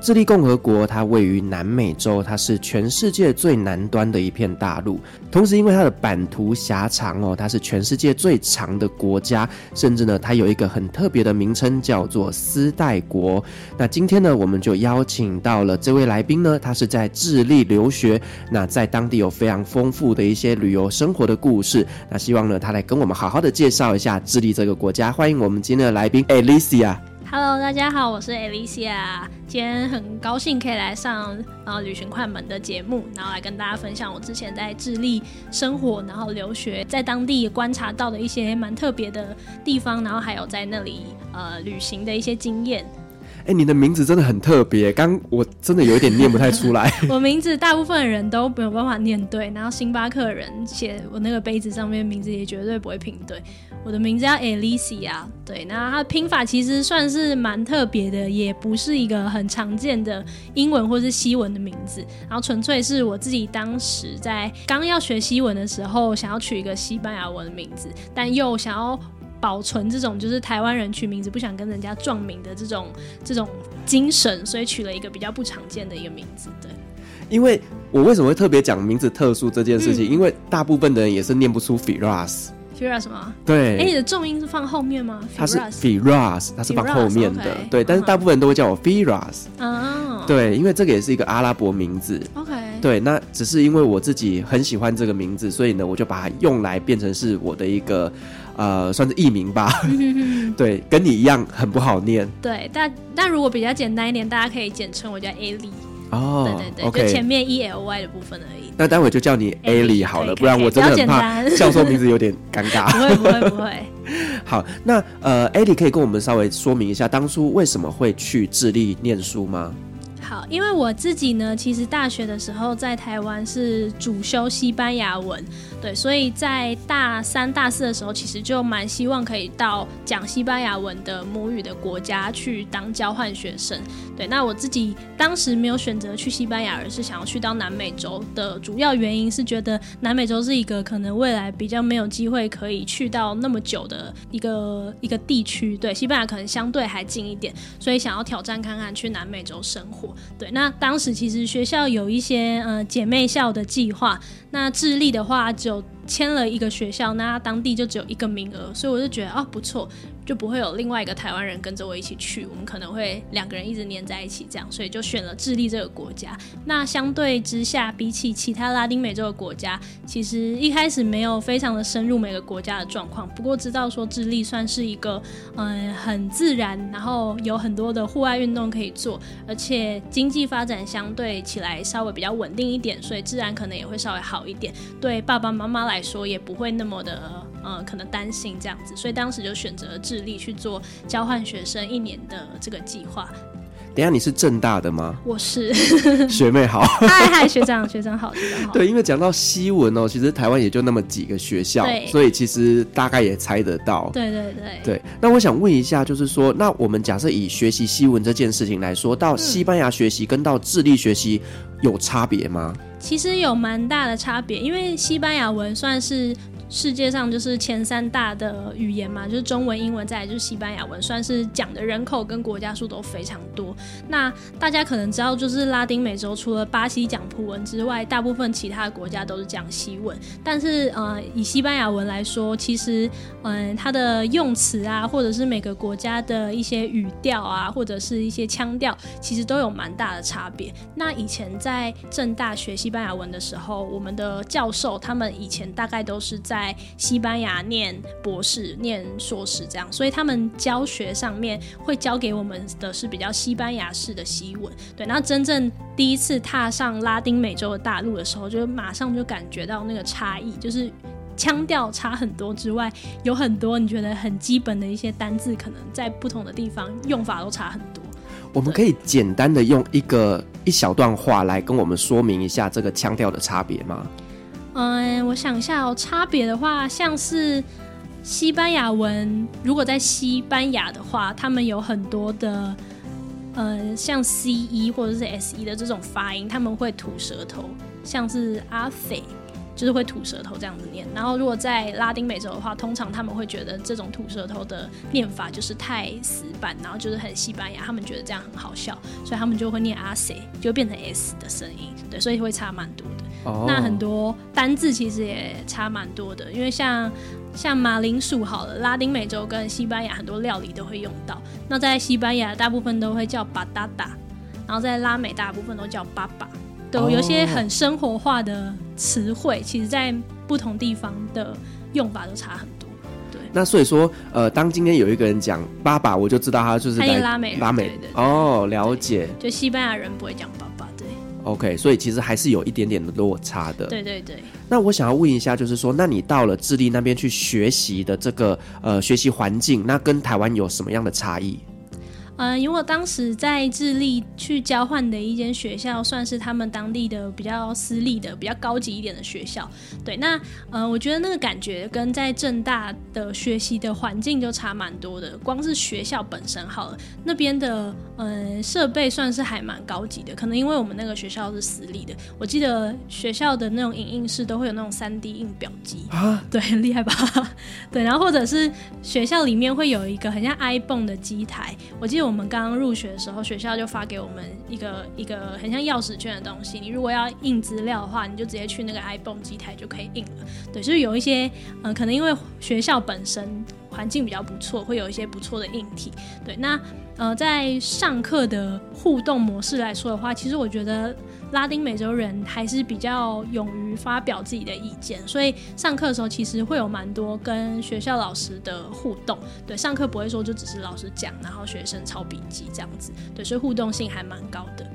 智利共和国，它位于南美洲，它是全世界最南端的一片大陆。同时，因为它的版图狭长哦，它是全世界最长的国家，甚至呢，它有一个很特别的名称，叫做丝带国。那今天呢，我们就邀请到了这位来宾呢，他是在智利留学，那在当地有非常丰富的一些旅游生活的故事。那希望呢，他来跟我们好好的介绍一下智利这个国家。欢迎我们今天的来宾，Alicia。Hello，大家好，我是 Alicia。今天很高兴可以来上呃旅行快门的节目，然后来跟大家分享我之前在智利生活，然后留学，在当地观察到的一些蛮特别的地方，然后还有在那里呃旅行的一些经验。你的名字真的很特别，刚我真的有一点念不太出来。我名字大部分人都没有办法念对，然后星巴克人写我那个杯子上面名字也绝对不会拼对。我的名字叫 Alicia，对，那它拼法其实算是蛮特别的，也不是一个很常见的英文或是西文的名字，然后纯粹是我自己当时在刚要学西文的时候，想要取一个西班牙文的名字，但又想要。保存这种就是台湾人取名字不想跟人家撞名的这种这种精神，所以取了一个比较不常见的一个名字。对，因为我为什么会特别讲名字特殊这件事情？嗯、因为大部分的人也是念不出 Firas。Firas 吗？对。哎，你的重音是放后面吗？它是 Firas，它是放后面的。对，但是大部分人都会叫我 Firas。哦。对，因为这个也是一个阿拉伯名字。OK。对，那只是因为我自己很喜欢这个名字，所以呢，我就把它用来变成是我的一个。呃，算是艺名吧。对，跟你一样很不好念。对，但但如果比较简单一点，大家可以简称我叫 Ali。哦，对对对.就前面 E L Y 的部分而已。那待会就叫你 Ali 好了，不然我真的很怕叫错 名字有点尴尬。不会不会不会。好，那呃，Ali 可以跟我们稍微说明一下，当初为什么会去智利念书吗？好，因为我自己呢，其实大学的时候在台湾是主修西班牙文，对，所以在大三、大四的时候，其实就蛮希望可以到讲西班牙文的母语的国家去当交换学生。对，那我自己当时没有选择去西班牙，而是想要去到南美洲的主要原因是觉得南美洲是一个可能未来比较没有机会可以去到那么久的一个一个地区。对，西班牙可能相对还近一点，所以想要挑战看看去南美洲生活。对，那当时其实学校有一些呃姐妹校的计划，那智利的话就签了一个学校，那当地就只有一个名额，所以我就觉得哦不错。就不会有另外一个台湾人跟着我一起去，我们可能会两个人一直黏在一起，这样，所以就选了智利这个国家。那相对之下，比起其他拉丁美洲的国家，其实一开始没有非常的深入每个国家的状况。不过知道说智利算是一个嗯很自然，然后有很多的户外运动可以做，而且经济发展相对起来稍微比较稳定一点，所以自然可能也会稍微好一点。对爸爸妈妈来说也不会那么的嗯可能担心这样子，所以当时就选择了智利。力去做交换学生一年的这个计划。等一下，你是正大的吗？我是 学妹好，嗨嗨，学长学长好，学长好。对，因为讲到西文哦，其实台湾也就那么几个学校，所以其实大概也猜得到。对对对对。那我想问一下，就是说，那我们假设以学习西文这件事情来说，到西班牙学习跟到智利学习有差别吗？嗯，其实有蛮大的差别，因为西班牙文算是。世界上就是前三大的语言嘛，就是中文、英文，再来就是西班牙文，算是讲的人口跟国家数都非常多。那大家可能知道，就是拉丁美洲除了巴西讲葡文之外，大部分其他的国家都是讲西文。但是呃，以西班牙文来说，其实嗯、它的用词啊，或者是每个国家的一些语调啊，或者是一些腔调，其实都有蛮大的差别。那以前在政大学西班牙文的时候，我们的教授他们以前大概都是在在西班牙念博士、念硕士这样，所以他们教学上面会教给我们的是比较西班牙式的西文。对，那真正第一次踏上拉丁美洲的大陆的时候，就马上就感觉到那个差异，就是腔调差很多之外，有很多你觉得很基本的一些单字，可能在不同的地方用法都差很多。我们可以简单的用一个一小段话来跟我们说明一下这个腔调的差别吗？嗯，我想一下哦，差别的话，像是西班牙文，如果在西班牙的话，他们有很多的，呃，像 C E 或者是 S E 的这种发音，他们会吐舌头，像是阿肥。就是会吐舌头这样子念，然后如果在拉丁美洲的话，通常他们会觉得这种吐舌头的念法就是太死板，然后就是很西班牙，他们觉得这样很好笑，所以他们就会念阿塞，就变成 S 的声音，对，所以会差蛮多的。Oh. 那很多单字其实也差蛮多的，因为像像马铃薯好了，拉丁美洲跟西班牙很多料理都会用到。那在西班牙大部分都会叫巴达达，然后在拉美大部分都叫爸爸。都有些很生活化的词汇，oh. 其实在不同地方的用法都差很多。对，那所以说，呃，当今天有一个人讲爸爸，我就知道他就是在拉美拉美的哦，了解。就西班牙人不会讲爸爸，对。OK，所以其实还是有一点点的落差的。对对对。那我想要问一下，就是说，那你到了智利那边去学习的这个呃学习环境，那跟台湾有什么样的差异？嗯，因为我当时在智利去交换的一间学校，算是他们当地的比较私立的、比较高级一点的学校。对，那呃，我觉得那个感觉跟在正大的学习的环境就差蛮多的。光是学校本身好了，那边的嗯设备算是还蛮高级的。可能因为我们那个学校是私立的，我记得学校的那种影印室都会有那种三 D 印表机啊，对，很厉害吧？对，然后或者是学校里面会有一个很像 iPhone 的机台，我记得我。我们刚刚入学的时候，学校就发给我们一个一个很像钥匙圈的东西。你如果要印资料的话，你就直接去那个 iPhone 机台就可以印了。对，就是有一些嗯、可能因为学校本身环境比较不错，会有一些不错的硬体。对，那呃，在上课的互动模式来说的话，其实我觉得。拉丁美洲人还是比较勇于发表自己的意见，所以上课的时候其实会有蛮多跟学校老师的互动。对，上课不会说就只是老师讲，然后学生抄笔记这样子。对，所以互动性还蛮高的。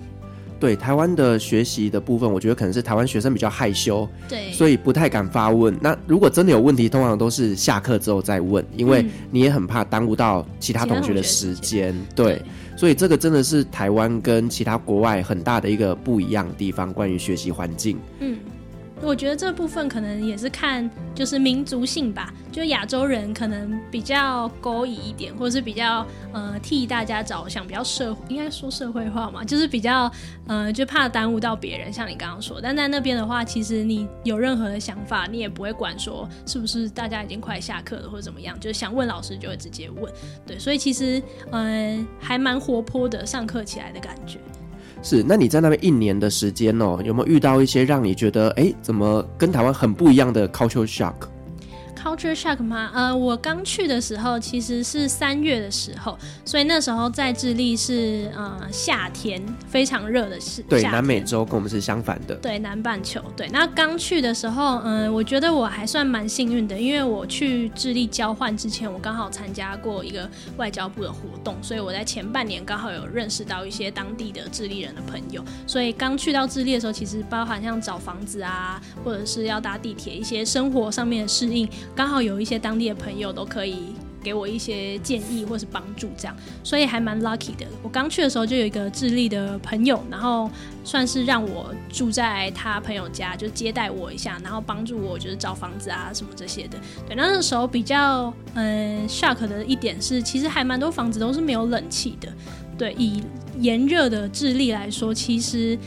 对，台湾的学习的部分，我觉得可能是台湾学生比较害羞，对，所以不太敢发问。那如果真的有问题，通常都是下课之后再问，因为你也很怕耽误到其他同学的时间。对。所以这个真的是台湾跟其他国外很大的一个不一样的地方，关于学习环境。嗯。我觉得这部分可能也是看就是民族性吧，就亚洲人可能比较勾引一点，或者是比较呃替大家着想，比较社应该说社会化嘛，就是比较呃就怕耽误到别人，像你刚刚说。但在那边的话，其实你有任何的想法，你也不会管说是不是大家已经快下课了或者怎么样，就是想问老师就会直接问。对，所以其实嗯、呃、还蛮活泼的，上课起来的感觉。是，那你在那边一年的时间哦，有没有遇到一些让你觉得，哎，怎么跟台湾很不一样的 culture shock？shock？Culture shock 吗？呃，我刚去的时候其实是三月的时候，所以那时候在智利是呃夏天，非常热的是。对，南美洲跟我们是相反的。对，南半球。对，那刚去的时候，嗯、呃，我觉得我还算蛮幸运的，因为我去智利交换之前，我刚好参加过一个外交部的活动，所以我在前半年刚好有认识到一些当地的智利人的朋友，所以刚去到智利的时候，其实包含像找房子啊，或者是要搭地铁，一些生活上面的适应。刚好有一些当地的朋友都可以给我一些建议或是帮助，这样，所以还蛮 lucky 的。我刚去的时候就有一个智利的朋友，然后算是让我住在他朋友家，就接待我一下，然后帮助我就是找房子啊什么这些的。对，那个时候比较嗯 shock 的一点是，其实还蛮多房子都是没有冷气的。对，以炎热的智利来说，其实。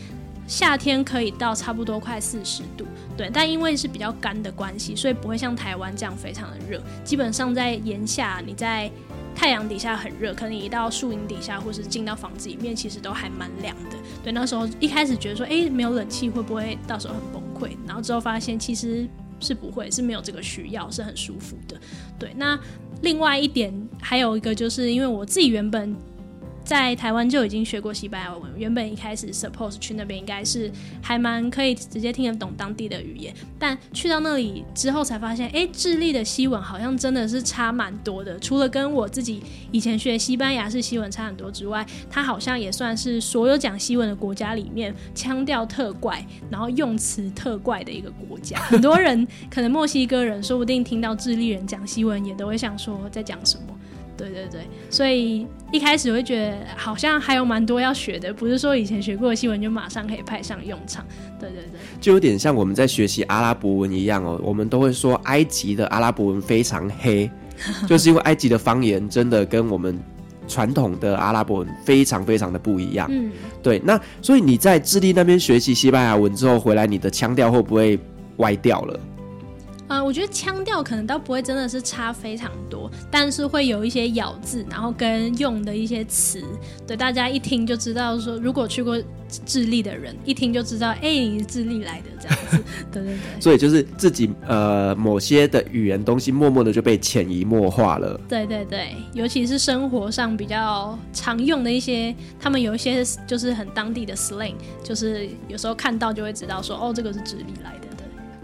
夏天可以到差不多快四十度，对，但因为是比较干的关系，所以不会像台湾这样非常的热。基本上在炎夏，你在太阳底下很热，可能一到树荫底下，或是进到房子里面，其实都还蛮凉的。对，那时候一开始觉得说，诶，没有冷气会不会到时候很崩溃？然后之后发现其实是不会，是没有这个需要，是很舒服的。对，那另外一点还有一个就是因为我自己原本。在台湾就已经学过西班牙文，原本一开始 suppose 去那边应该是还蛮可以直接听得懂当地的语言，但去到那里之后才发现，哎，智利的西文好像真的是差蛮多的。除了跟我自己以前学西班牙式西文差很多之外，它好像也算是所有讲西文的国家里面腔调特怪，然后用词特怪的一个国家。很多人可能墨西哥人说不定听到智利人讲西文，也都会想说在讲什么。对对对，所以一开始会觉得好像还有蛮多要学的，不是说以前学过的新闻就马上可以派上用场。对对对，就有点像我们在学习阿拉伯文一样哦，我们都会说埃及的阿拉伯文非常黑，就是因为埃及的方言真的跟我们传统的阿拉伯文非常非常的不一样。嗯，对，那所以你在智利那边学习西班牙文之后回来，你的腔调会不会歪掉了？呃，我觉得腔调可能倒不会真的是差非常多，但是会有一些咬字，然后跟用的一些词，对大家一听就知道说，如果去过智利的人一听就知道，哎、欸，你是智利来的这样子，对对对。所以就是自己呃某些的语言东西，默默的就被潜移默化了。对对对，尤其是生活上比较常用的一些，他们有一些就是很当地的 slang，就是有时候看到就会知道说，哦，这个是智利来的。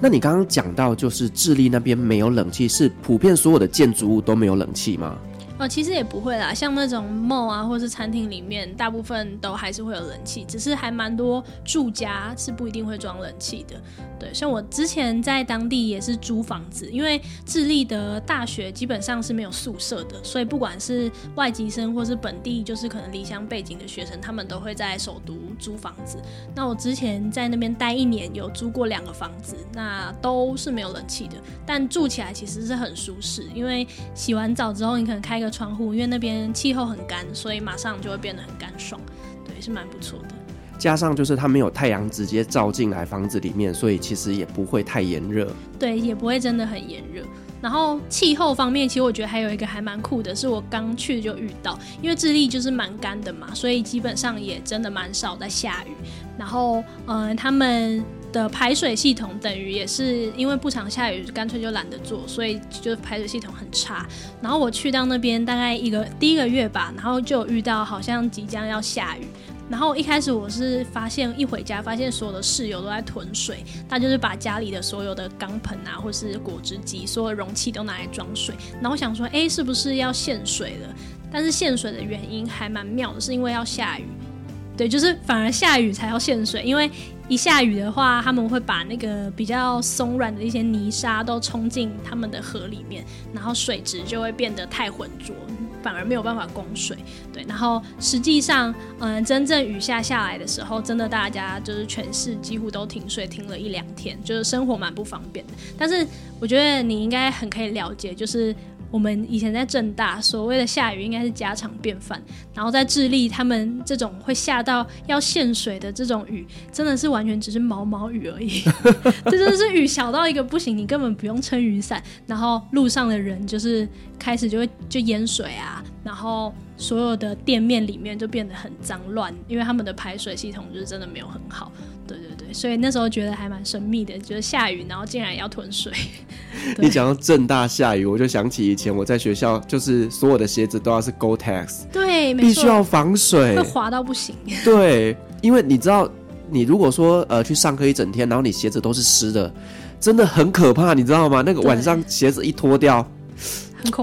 那你刚刚讲到，就是智利那边没有冷气，是普遍所有的建筑物都没有冷气吗？哦，其实也不会啦，像那种 mall 啊，或是餐厅里面，大部分都还是会有冷气，只是还蛮多住家是不一定会装冷气的。对，像我之前在当地也是租房子，因为智利的大学基本上是没有宿舍的，所以不管是外籍生或是本地，就是可能离乡背景的学生，他们都会在首都租房子。那我之前在那边待一年，有租过两个房子，那都是没有冷气的，但住起来其实是很舒适，因为洗完澡之后，你可能开个窗户，因为那边气候很干，所以马上就会变得很干爽，对，是蛮不错的。加上就是它没有太阳直接照进来房子里面，所以其实也不会太炎热。对，也不会真的很炎热。然后气候方面，其实我觉得还有一个还蛮酷的，是我刚去就遇到，因为智利就是蛮干的嘛，所以基本上也真的蛮少在下雨。然后，嗯、呃，他们的排水系统等于也是因为不常下雨，干脆就懒得做，所以就排水系统很差。然后我去到那边大概一个第一个月吧，然后就遇到好像即将要下雨。然后一开始我是发现一回家，发现所有的室友都在囤水，他就是把家里的所有的钢盆啊，或是果汁机，所有容器都拿来装水。然后我想说，哎，是不是要限水了？但是限水的原因还蛮妙的，是因为要下雨。对，就是反而下雨才要限水，因为一下雨的话，他们会把那个比较松软的一些泥沙都冲进他们的河里面，然后水质就会变得太浑浊，反而没有办法供水。对，然后实际上，嗯，真正雨下下来的时候，真的大家就是全市几乎都停水，停了一两天，就是生活蛮不方便的。但是我觉得你应该很可以了解，就是。我们以前在正大，所谓的下雨应该是家常便饭。然后在智利，他们这种会下到要限水的这种雨，真的是完全只是毛毛雨而已。这真的是雨小到一个不行，你根本不用撑雨伞。然后路上的人就是开始就会就淹水啊，然后所有的店面里面就变得很脏乱，因为他们的排水系统就是真的没有很好。对对对，所以那时候觉得还蛮神秘的，就是下雨，然后竟然要囤水。你讲到正大下雨，我就想起以前我在学校，就是所有的鞋子都要是 Gore-Tex，对，必须要防水，会滑到不行。对，因为你知道，你如果说呃去上课一整天，然后你鞋子都是湿的，真的很可怕，你知道吗？那个晚上鞋子一脱掉。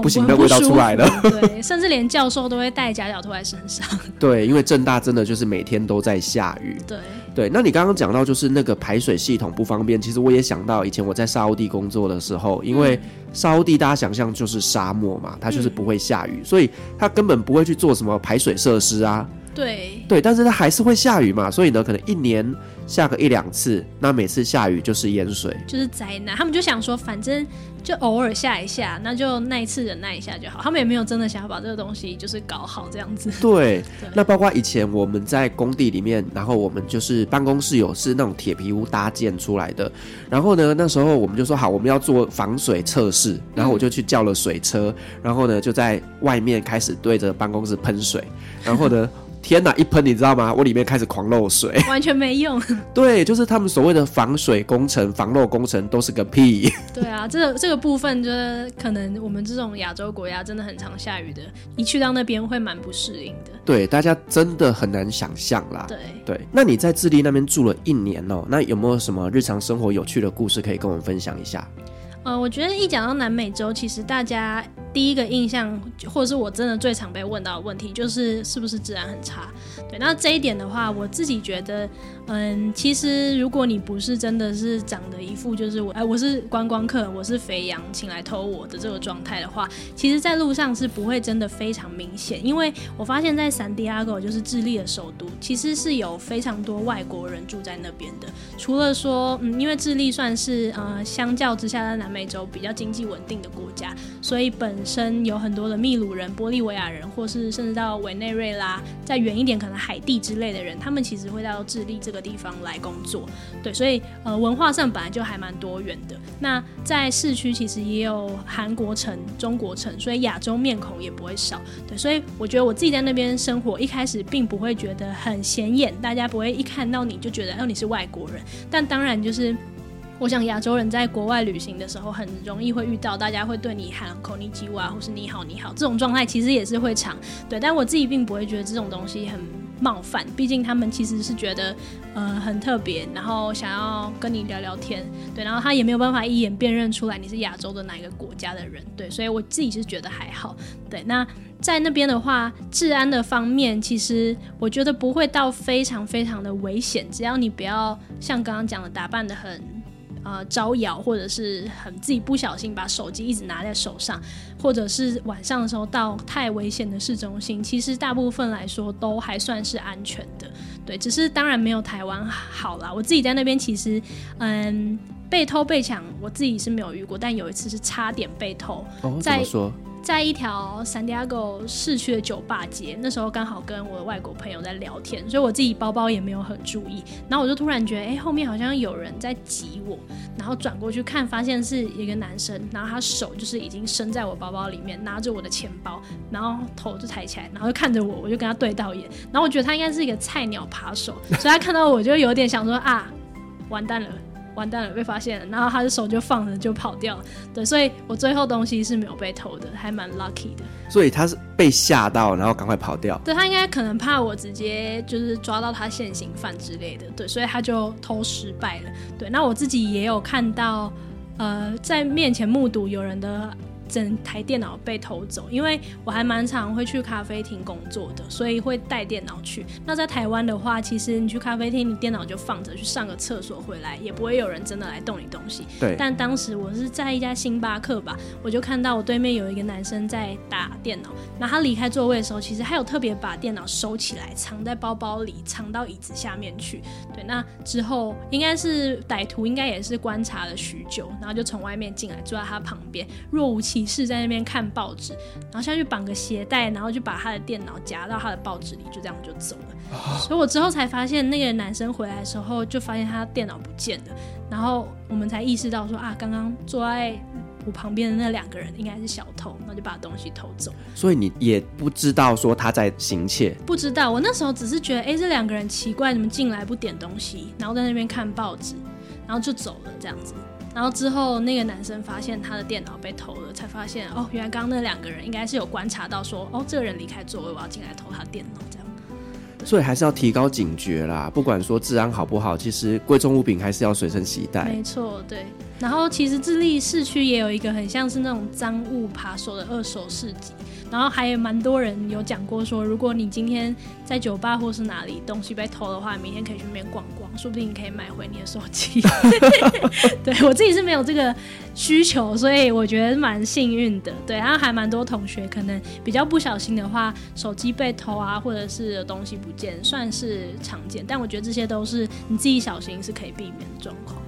不行，那味道出来了。对，甚至连教授都会带夹脚拖在身上。对，因为正大真的就是每天都在下雨。对对，那你刚刚讲到就是那个排水系统不方便，其实我也想到以前我在沙乌地工作的时候，因为沙乌地大家想象就是沙漠嘛，它就是不会下雨，嗯、所以它根本不会去做什么排水设施啊。对。对，但是它还是会下雨嘛，所以呢，可能一年下个一两次，那每次下雨就是淹水，就是灾难。他们就想说，反正。就偶尔下一下，那就那一次忍耐一下就好。他们也没有真的想要把这个东西就是搞好这样子。对，对，那包括以前我们在工地里面，然后我们就是办公室有是那种铁皮屋搭建出来的。然后呢，那时候我们就说好，我们要做防水测试。然后我就去叫了水车，然后呢就在外面开始对着办公室喷水。然后呢。天哪，一喷你知道吗？我里面开始狂漏水，完全没用。对，就是他们所谓的防水工程、防漏工程都是个屁。对啊，这个这个部分就是可能我们这种亚洲国家真的很常下雨的，一去到那边会蛮不适应的。对，大家真的很难想象啦。对对，那你在智利那边住了一年哦，那有没有什么日常生活有趣的故事可以跟我们分享一下？呃，我觉得一讲到南美洲，其实大家第一个印象，或者是我真的最常被问到的问题，就是是不是治安很差？对，那这一点的话，我自己觉得。嗯，其实如果你不是真的是长得一副就是我哎，我是观光客，我是肥羊，请来偷我的这个状态的话，其实，在路上是不会真的非常明显。因为我发现，在圣地亚哥就是智利的首都，其实是有非常多外国人住在那边的。除了说，嗯，因为智利算是呃，相较之下在南美洲比较经济稳定的国家，所以本身有很多的秘鲁人、玻利维亚人，或是甚至到委内瑞拉，再远一点可能海地之类的人，他们其实会到智利这个。地方来工作，对，所以呃文化上本来就还蛮多元的。那在市区其实也有韩国城、中国城，所以亚洲面孔也不会少。对，所以我觉得我自己在那边生活，一开始并不会觉得很显眼，大家不会一看到你就觉得哦你是外国人。但当然就是，我想亚洲人在国外旅行的时候，很容易会遇到大家会对你喊こんにちは，或是你好你好这种状态，其实也是会常对。但我自己并不会觉得这种东西很 冒犯，毕竟他们其实是觉得，呃，很特别，然后想要跟你聊聊天，对，然后他也没有办法一眼辨认出来你是亚洲的哪一个国家的人，对，所以我自己是觉得还好，对。那在那边的话，治安的方面，其实我觉得不会到非常非常的危险，只要你不要像刚刚讲的打扮得很。呃，招摇或者是很自己不小心把手机一直拿在手上，或者是晚上的时候到太危险的市中心，其实大部分来说都还算是安全的。对，只是当然没有台湾好啦。我自己在那边其实，嗯，被偷被抢，我自己是没有遇过，但有一次是差点被偷。哦，怎么说？在一条圣地亚哥市区的酒吧街，那时候刚好跟我的外国朋友在聊天，所以我自己包包也没有很注意，然后我就突然觉得，哎、后面好像有人在挤我，然后转过去看，发现是一个男生，然后他手就是已经伸在我包包里面，拿着我的钱包，然后头就抬起来，然后就看着我，我就跟他对到眼，然后我觉得他应该是一个菜鸟扒手，所以他看到我就有点想说啊，完蛋了。完蛋了，被发现了，然后他的手就放着就跑掉了。对，所以我最后东西是没有被偷的，还蛮 lucky 的。所以他是被吓到，然后赶快跑掉。对，他应该可能怕我直接就是抓到他现行犯之类的，对，所以他就偷失败了。对，那我自己也有看到，呃，在面前目睹有人的。整台电脑被偷走，因为我还蛮常会去咖啡厅工作的，所以会带电脑去。那在台湾的话，其实你去咖啡厅，你电脑就放着，去上个厕所回来，也不会有人真的来动你东西。对。但当时我是在一家星巴克吧，我就看到我对面有一个男生在打电脑。那他离开座位的时候，其实他有特别把电脑收起来，藏在包包里，藏到椅子下面去。对。那之后应该是歹徒，应该也是观察了许久，然后就从外面进来，坐在他旁边，若无其。是在那边看报纸，然后下去绑个鞋带，然后就把他的电脑夹到他的报纸里，就这样就走了。Oh. 所以我之后才发现，那个男生回来的时候，就发现他电脑不见了，然后我们才意识到说啊，刚刚坐在我旁边的那两个人应该是小偷，然后就把东西偷走。所以你也不知道说他在行窃？不知道，我那时候只是觉得，哎，这两个人奇怪，怎么进来不点东西，然后在那边看报纸，然后就走了这样子。然后之后，那个男生发现他的电脑被偷了，才发现哦，原来刚刚那两个人应该是有观察到说，哦，这个人离开座位，我要进来偷他电脑，这样。所以还是要提高警觉啦，不管说治安好不好，其实贵重物品还是要随身携带。没错，对。然后其实智利市区也有一个很像是那种赃物扒手的二手市集。然后还有蛮多人有讲过说，如果你今天在酒吧或是哪里东西被偷的话，明天可以去那边逛逛，说不定你可以买回你的手机。对，我自己是没有这个需求，所以我觉得蛮幸运的。对，然后还蛮多同学可能比较不小心的话，手机被偷啊，或者是东西不见，算是常见。但我觉得这些都是你自己小心是可以避免的状况。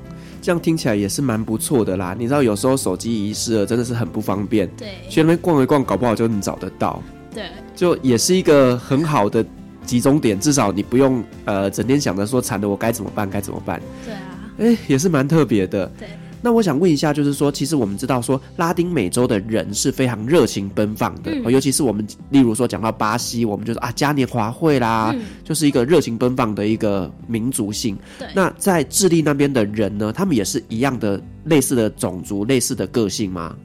这样听起来也是蛮不错的啦。你知道，有时候手机遗失了，真的是很不方便。对，去那边逛一逛，搞不好就能找得到。对，就也是一个很好的集中点，至少你不用呃整天想着说惨的我该怎么办，该怎么办。对啊，哎，也是蛮特别的。对。那我想问一下，就是说，其实我们知道说拉丁美洲的人是非常热情奔放的，嗯、尤其是我们例如说讲到巴西，我们就是啊嘉年华会啦，嗯、就是一个热情奔放的一个民族性。对，那在智利那边的人呢，他们也是一样的类似的种族、类似的个性吗？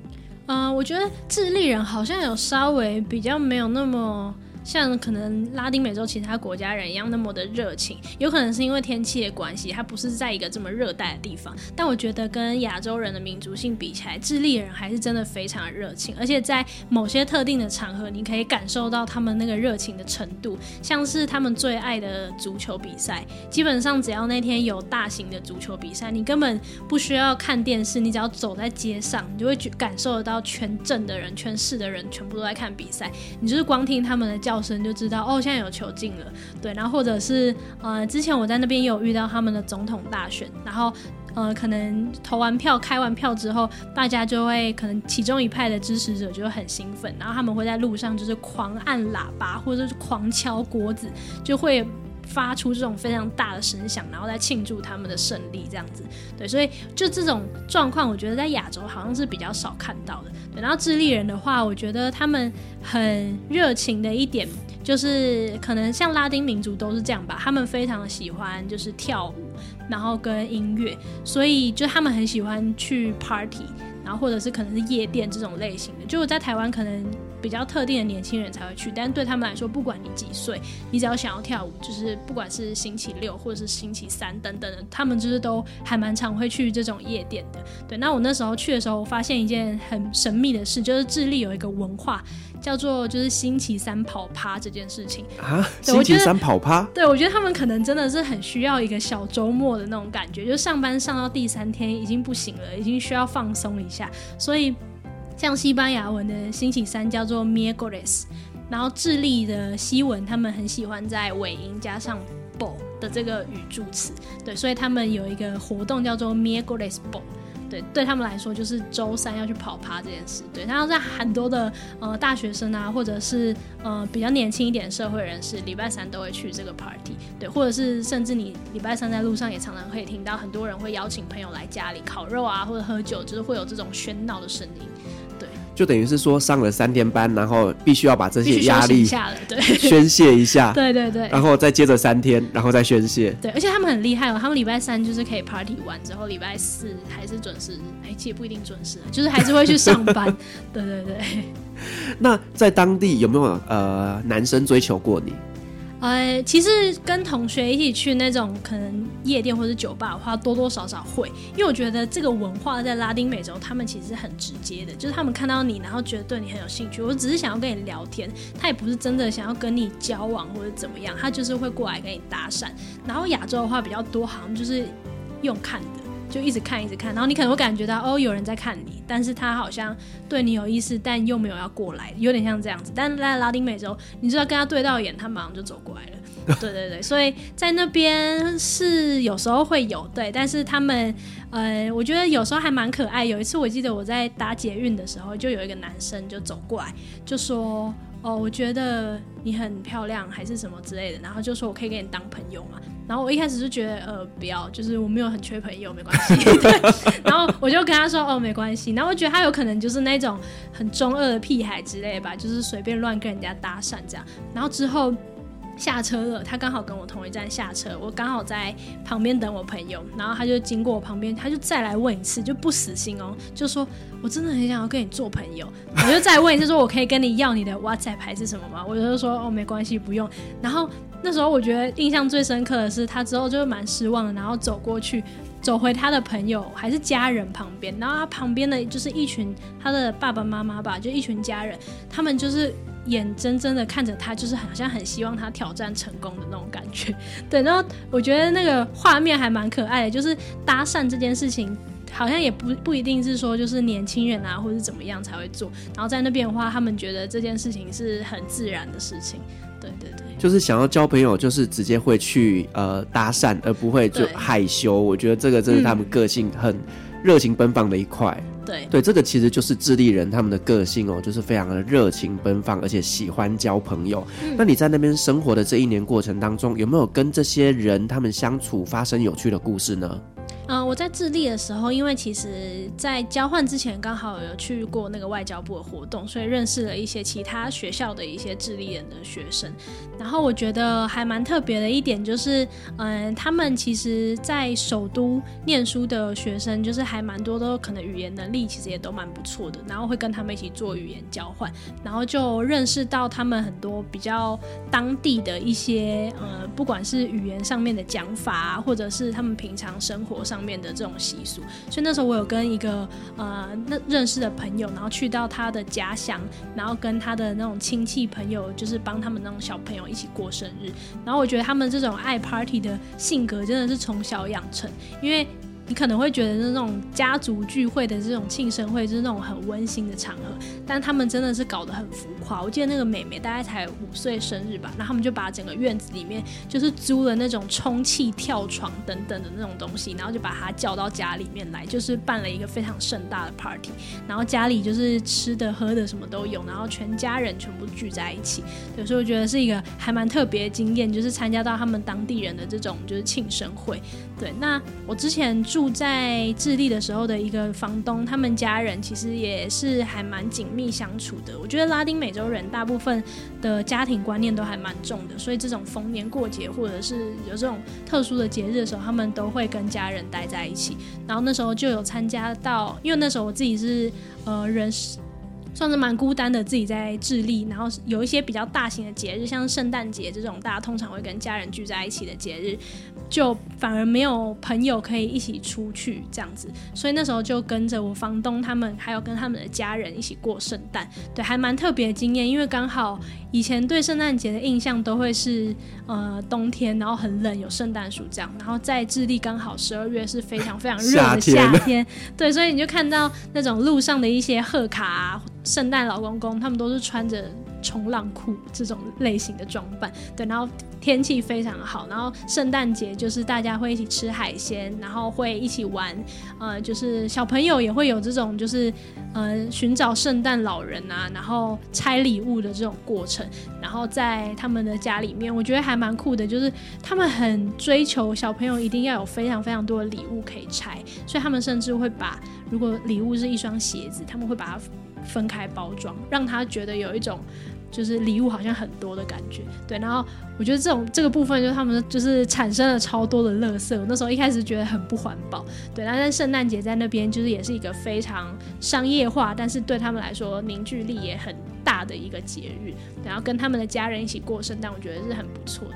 嗯、呃，我觉得智利人好像有稍微比较没有那么。像可能拉丁美洲其他国家人一样那么的热情，有可能是因为天气的关系，它不是在一个这么热带的地方。但我觉得跟亚洲人的民族性比起来，智利人还是真的非常热情，而且在某些特定的场合，你可以感受到他们那个热情的程度。像是他们最爱的足球比赛，基本上只要那天有大型的足球比赛，你根本不需要看电视，你只要走在街上，你就会感受得到全镇的人、全市的人全部都在看比赛。你就是光听他们的叫声就知道哦，现在有球进了，对，然后或者是呃，之前我在那边也有遇到他们的总统大选，然后呃，可能投完票、开完票之后，大家就会可能其中一派的支持者就会很兴奋，然后他们会在路上就是狂按喇叭或者是狂敲锅子，就会。发出这种非常大的声响，然后再庆祝他们的胜利，这样子，对，所以就这种状况，我觉得在亚洲好像是比较少看到的。对，然后智利人的话，我觉得他们很热情的一点，就是可能像拉丁民族都是这样吧，他们非常喜欢就是跳舞，然后跟音乐，所以就他们很喜欢去 party，然后或者是可能是夜店这种类型的，就我在台湾可能。比较特定的年轻人才会去，但对他们来说，不管你几岁，你只要想要跳舞，就是不管是星期六或者是星期三等等的，他们就是都还蛮常会去这种夜店的。对，那我那时候去的时候，我发现一件很神秘的事，就是智利有一个文化叫做就是星期三跑趴这件事情啊。星期三跑趴？对，我觉得他们可能真的是很需要一个小周末的那种感觉，就上班上到第三天已经不行了，已经需要放松一下，所以。像西班牙文的星期三叫做 miércoles，然后智利的西文他们很喜欢在尾音加上 bo 的这个语助词，对，所以他们有一个活动叫做 miércoles bo，对，对他们来说就是周三要去跑趴这件事，对，然后在很多的呃大学生啊，或者是呃比较年轻一点的社会人士，礼拜三都会去这个 party，对，或者是甚至你礼拜三在路上也常常可以听到很多人会邀请朋友来家里烤肉啊，或者喝酒，就是会有这种喧闹的声音。就等于是说上了三天班，然后必须要把这些压力对宣泄一下，对对对，然后再接着三天，然后再宣泄。对，而且他们很厉害哦，他们礼拜三就是可以 party 完之后，礼拜四还是准时，哎，其实不一定准时，就是还是会去上班。对对对。那在当地有没有呃男生追求过你？呃，其实跟同学一起去那种可能夜店或者酒吧的话，多多少少会，因为我觉得这个文化在拉丁美洲，他们其实很直接的，就是他们看到你，然后觉得对你很有兴趣，我只是想要跟你聊天，他也不是真的想要跟你交往或者怎么样，他就是会过来跟你搭讪。然后亚洲的话比较多，好像就是用看的。就一直看，一直看，然后你可能会感觉到哦，有人在看你，但是他好像对你有意思，但又没有要过来，有点像这样子。但在拉丁美洲，你知道跟他对到眼，他马上就走过来了。对对对，所以在那边是有时候会有对，但是他们呃，我觉得有时候还蛮可爱。有一次我记得我在搭捷运的时候，就有一个男生就走过来，就说。哦，我觉得你很漂亮，还是什么之类的，然后就说我可以跟你当朋友嘛。然后我一开始就觉得，呃，不要，就是我没有很缺朋友，没关系。对。然后我就跟他说，哦，没关系。然后我觉得他有可能就是那种很中二的屁孩之类吧，就是随便乱跟人家搭讪这样。然后之后。下车了，他刚好跟我同一站下车，我刚好在旁边等我朋友，然后他就经过我旁边，他就再来问一次，就不死心哦，就说我真的很想要跟你做朋友，我就再问一次，说我可以跟你要你的 WhatsApp 还是什么吗？我就说哦，没关系，不用。然后那时候我觉得印象最深刻的是，他之后就蛮失望的，然后走过去，走回他的朋友还是家人旁边，然后他旁边的就是一群他的爸爸妈妈吧，就一群家人，他们就是。眼睁睁的看着他，就是好像很希望他挑战成功的那种感觉。对，然后我觉得那个画面还蛮可爱的，就是搭讪这件事情，好像也不不一定是说就是年轻人啊，或是怎么样才会做。然后在那边的话，他们觉得这件事情是很自然的事情。对对对，就是想要交朋友，就是直接会去呃搭讪，而不会就害羞。我觉得这个真是他们个性很热情奔放的一块。对对，这个其实就是智利人他们的个性哦，就是非常的热情奔放，而且喜欢交朋友。嗯、那你在那边生活的这一年过程当中，有没有跟这些人他们相处发生有趣的故事呢？嗯，我在智利的时候，因为其实在交换之前刚好有去过那个外交部的活动，所以认识了一些其他学校的一些智利人的学生。然后我觉得还蛮特别的一点就是，嗯，他们其实，在首都念书的学生，就是还蛮多都可能语言能力其实也都蛮不错的。然后会跟他们一起做语言交换，然后就认识到他们很多比较当地的一些，呃，不管是语言上面的讲法，或者是他们平常生活上方面的这种习俗，所以那时候我有跟一个呃那认识的朋友，然后去到他的家乡，然后跟他的那种亲戚朋友，就是帮他们那种小朋友一起过生日，然后我觉得他们这种爱 party 的性格真的是从小养成，因为。你可能会觉得那种家族聚会的这种庆生会就是那种很温馨的场合，但他们真的是搞得很浮夸。我记得那个妹妹大概才五岁生日吧，那他们就把整个院子里面就是租了那种充气跳床等等的那种东西，然后就把她叫到家里面来，就是办了一个非常盛大的 party。然后家里就是吃的喝的什么都有，然后全家人全部聚在一起。有时候我觉得是一个还蛮特别的经验，就是参加到他们当地人的这种就是庆生会。对，那我之前住。住在智利的时候的一个房东，他们家人其实也是还蛮紧密相处的。我觉得拉丁美洲人大部分的家庭观念都还蛮重的，所以这种逢年过节或者是有这种特殊的节日的时候，他们都会跟家人待在一起。然后那时候就有参加到，因为那时候我自己是呃人算是蛮孤单的，自己在智利，然后有一些比较大型的节日，像圣诞节这种大家通常会跟家人聚在一起的节日。就反而没有朋友可以一起出去这样子，所以那时候就跟着我房东他们，还有跟他们的家人一起过圣诞，对，还蛮特别的经验。因为刚好以前对圣诞节的印象都会是呃冬天，然后很冷，有圣诞树这样。然后在智利刚好十二月是非常非常热的夏天，对，所以你就看到那种路上的一些贺卡啊，圣诞老公公，他们都是穿着。冲浪裤这种类型的装扮，对，然后天气非常好，然后圣诞节就是大家会一起吃海鲜，然后会一起玩，呃，就是小朋友也会有这种就是呃寻找圣诞老人啊，然后拆礼物的这种过程，然后在他们的家里面，我觉得还蛮酷的，就是他们很追求小朋友一定要有非常非常多的礼物可以拆，所以他们甚至会把如果礼物是一双鞋子，他们会把它。分开包装，让他觉得有一种就是礼物好像很多的感觉，对。然后我觉得这种这个部分，就是他们就是产生了超多的垃圾。我那时候一开始觉得很不环保，对。但是圣诞节在那边就是也是一个非常商业化，但是对他们来说凝聚力也很大的一个节日。然后跟他们的家人一起过圣诞，我觉得是很不错的。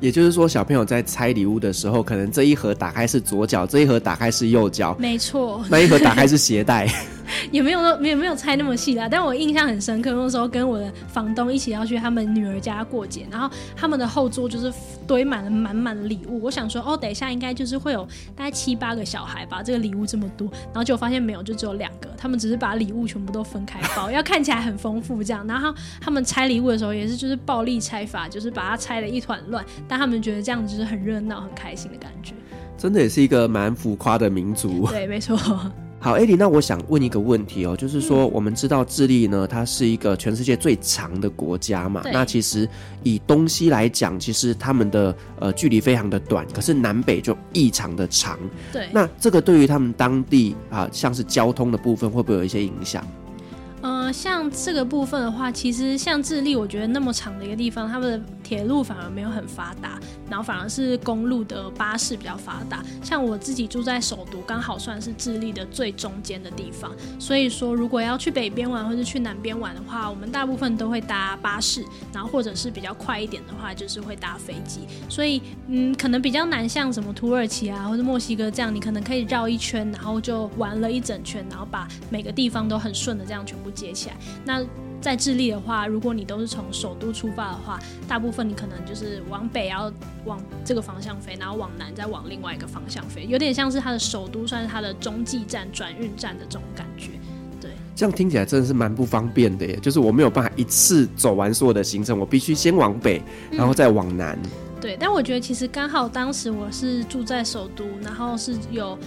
也就是说，小朋友在拆礼物的时候，可能这一盒打开是左脚，这一盒打开是右脚，没错。那一盒打开是鞋带。也没有那没有没有猜那么细啦，但我印象很深刻。那时候跟我的房东一起要去他们女儿家过节，然后他们的后桌就是堆满了满满的礼物。我想说，哦，等一下应该就是会有大概七八个小孩吧，这个礼物这么多，然后就发现没有，就只有两个。他们只是把礼物全部都分开包，要看起来很丰富这样。然后他们拆礼物的时候也是就是暴力拆法，就是把它拆的一团乱，但他们觉得这样子就是很热闹、很开心的感觉。真的也是一个蛮浮夸的民族。对，没错。好，艾莉，那我想问一个问题哦，就是说，我们知道智利呢，它是一个全世界最长的国家嘛？那其实以东西来讲，其实他们的呃距离非常的短，可是南北就异常的长。对，那这个对于他们当地啊，像是交通的部分，会不会有一些影响？像这个部分的话，其实像智利，我觉得那么长的一个地方，他们的铁路反而没有很发达，然后反而是公路的巴士比较发达。像我自己住在首都，刚好算是智利的最中间的地方，所以说如果要去北边玩或者去南边玩的话，我们大部分都会搭巴士，然后或者是比较快一点的话，就是会搭飞机。所以，嗯，可能比较难，像什么土耳其啊或者墨西哥这样，你可能可以绕一圈，然后就玩了一整圈，然后把每个地方都很顺的这样全部。接起来，那在智利的话，如果你都是从首都出发的话，大部分你可能就是往北要往这个方向飞，然后往南再往另外一个方向飞，有点像是它的首都算是它的中继站、转运站的这种感觉。对，这样听起来真的是蛮不方便的耶，就是我没有办法一次走完所有的行程，我必须先往北，然后再往南。嗯，对，但我觉得其实刚好当时我是住在首都，然后是有。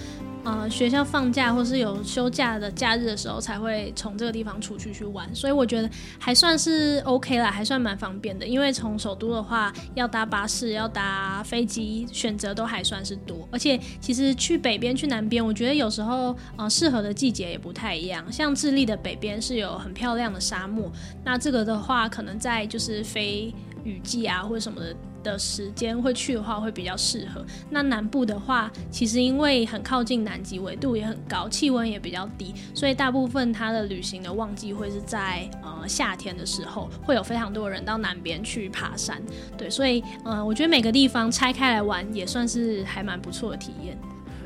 呃学校放假或是有休假的假日的时候才会从这个地方出去去玩，所以我觉得还算是 OK 啦，还算蛮方便的。因为从首都的话要搭巴士、要搭飞机，选择都还算是多。而且其实去北边、去南边，我觉得有时候呃适合的季节也不太一样。像智利的北边是有很漂亮的沙漠，那这个的话可能在就是飞雨季啊或者什么的。的时间会去的话会比较适合。那南部的话，其实因为很靠近南极，纬度也很高，气温也比较低，所以大部分它的旅行的旺季会是在呃夏天的时候，会有非常多人到南边去爬山。对，所以呃，我觉得每个地方拆开来玩也算是还蛮不错的体验。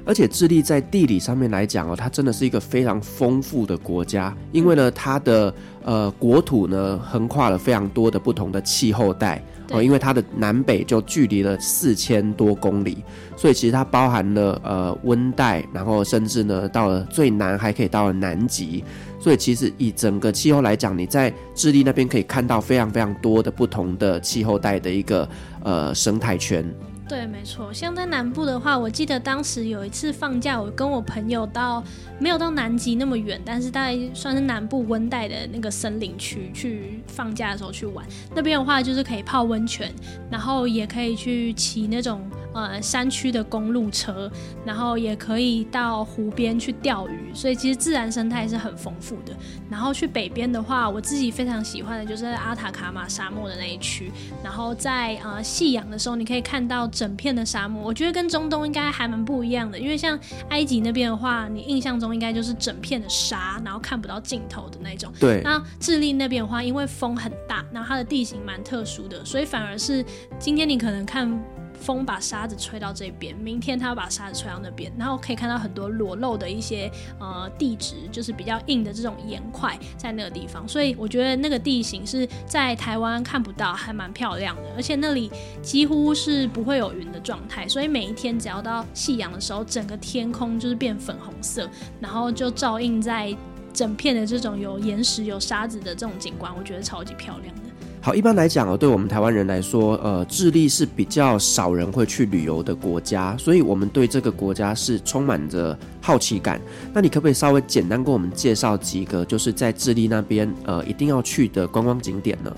而且智利在地理上面来讲哦，它真的是一个非常丰富的国家，因为呢，它的呃国土呢横跨了非常多的不同的气候带。哦，因为它的南北就距离了四千多公里，所以其实它包含了呃温带，然后甚至呢到了最南还可以到了南极，所以其实以整个气候来讲，你在智利那边可以看到非常非常多的不同的气候带的一个呃生态圈。对，没错。像在南部的话，我记得当时有一次放假，我跟我朋友到没有到南极那么远，但是大概算是南部温带的那个森林区去放假的时候去玩。那边的话就是可以泡温泉，然后也可以去骑那种。呃，山区的公路车，然后也可以到湖边去钓鱼，所以其实自然生态是很丰富的。然后去北边的话，我自己非常喜欢的就是阿塔卡马沙漠的那一区。然后在呃夕阳的时候，你可以看到整片的沙漠，我觉得跟中东应该还蛮不一样的。因为像埃及那边的话，你印象中应该就是整片的沙，然后看不到尽头的那种。对。那智利那边的话，因为风很大，然后它的地形蛮特殊的，所以反而是今天你可能看。风把沙子吹到这边，明天它要把沙子吹到那边，然后可以看到很多裸露的一些呃地质，就是比较硬的这种岩块在那个地方，所以我觉得那个地形是在台湾看不到，还蛮漂亮的，而且那里几乎是不会有云的状态，所以每一天只要到夕阳的时候，整个天空就是变粉红色，然后就照映在整片的这种有岩石、有沙子的这种景观，我觉得超级漂亮的。好，一般来讲哦，对我们台湾人来说，呃，智利是比较少人会去旅游的国家，所以我们对这个国家是充满着好奇感。那你可不可以稍微简单跟我们介绍几个，就是在智利那边呃一定要去的观光景点呢？